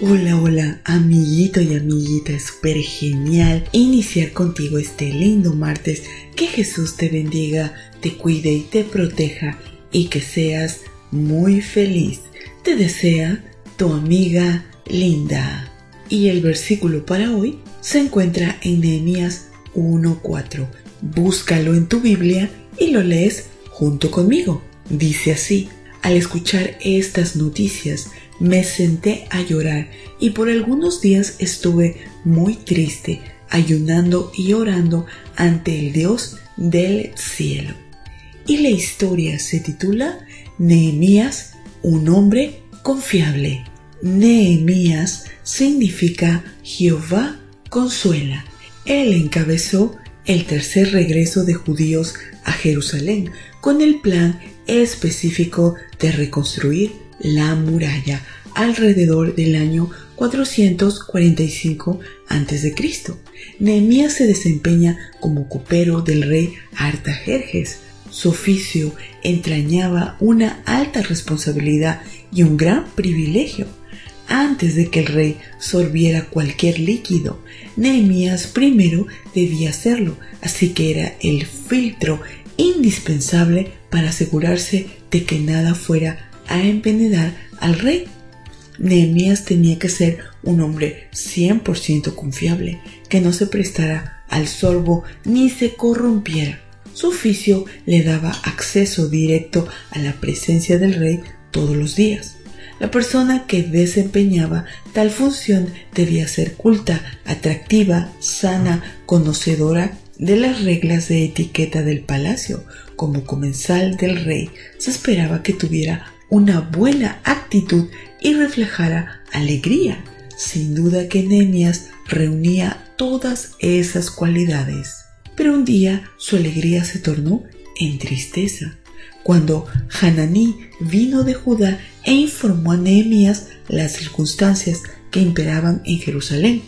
Hola, hola, amiguito y amiguita, es súper genial iniciar contigo este lindo martes. Que Jesús te bendiga, te cuide y te proteja y que seas muy feliz. Te desea tu amiga Linda. Y el versículo para hoy se encuentra en Nehemías 1.4. Búscalo en tu Biblia y lo lees junto conmigo. Dice así, al escuchar estas noticias, me senté a llorar y por algunos días estuve muy triste, ayunando y orando ante el Dios del cielo. Y la historia se titula Nehemías, un hombre confiable. Nehemías significa Jehová consuela. Él encabezó el tercer regreso de judíos a Jerusalén con el plan específico de reconstruir la muralla alrededor del año 445 a.C. Nehemías se desempeña como copero del rey Artajerjes. Su oficio entrañaba una alta responsabilidad y un gran privilegio. Antes de que el rey sorbiera cualquier líquido, Nehemías primero debía hacerlo, así que era el filtro indispensable para asegurarse de que nada fuera a envenenar al rey. Nehemías tenía que ser un hombre 100% confiable, que no se prestara al sorbo ni se corrompiera. Su oficio le daba acceso directo a la presencia del rey todos los días. La persona que desempeñaba tal función debía ser culta, atractiva, sana, conocedora de las reglas de etiqueta del palacio. Como comensal del rey, se esperaba que tuviera una buena actitud y reflejara alegría. Sin duda que Nehemías reunía todas esas cualidades. Pero un día su alegría se tornó en tristeza. Cuando Hananí vino de Judá e informó a Nehemías las circunstancias que imperaban en Jerusalén,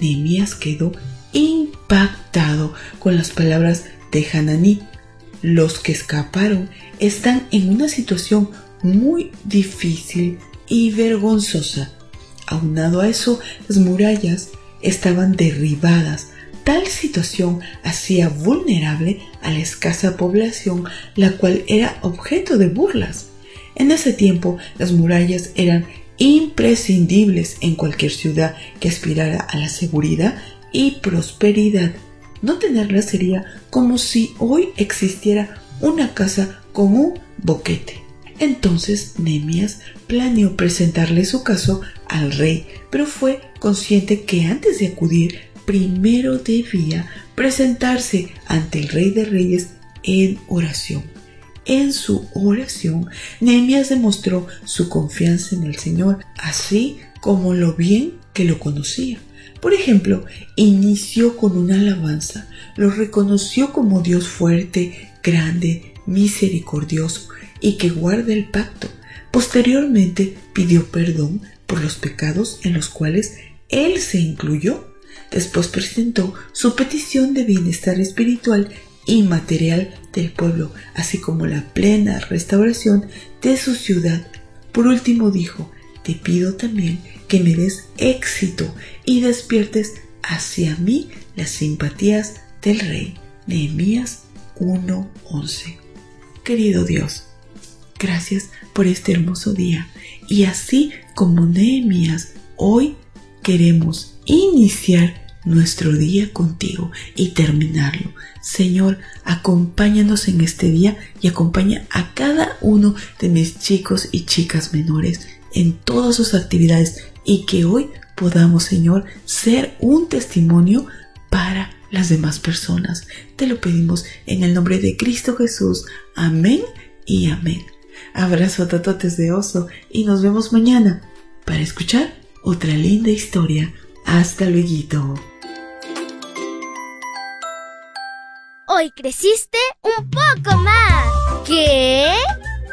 Nehemías quedó impactado con las palabras de Hananí. Los que escaparon están en una situación muy difícil y vergonzosa. Aunado a eso, las murallas estaban derribadas. Tal situación hacía vulnerable a la escasa población, la cual era objeto de burlas. En ese tiempo, las murallas eran imprescindibles en cualquier ciudad que aspirara a la seguridad y prosperidad. No tenerlas sería como si hoy existiera una casa con un boquete. Entonces Nehemías planeó presentarle su caso al rey, pero fue consciente que antes de acudir primero debía presentarse ante el rey de reyes en oración. En su oración, Nehemías demostró su confianza en el Señor, así como lo bien que lo conocía. Por ejemplo, inició con una alabanza, lo reconoció como Dios fuerte, grande, misericordioso y que guarda el pacto. Posteriormente pidió perdón por los pecados en los cuales él se incluyó. Después presentó su petición de bienestar espiritual y material del pueblo, así como la plena restauración de su ciudad. Por último dijo, te pido también que me des éxito y despiertes hacia mí las simpatías del rey. Nehemías 1:11. Querido Dios, Gracias por este hermoso día. Y así como Nehemías, hoy queremos iniciar nuestro día contigo y terminarlo. Señor, acompáñanos en este día y acompaña a cada uno de mis chicos y chicas menores en todas sus actividades y que hoy podamos, Señor, ser un testimonio para las demás personas. Te lo pedimos en el nombre de Cristo Jesús. Amén y amén. Abrazo tatotes de oso y nos vemos mañana para escuchar otra linda historia. Hasta luego. Hoy creciste un poco más. ¿Qué?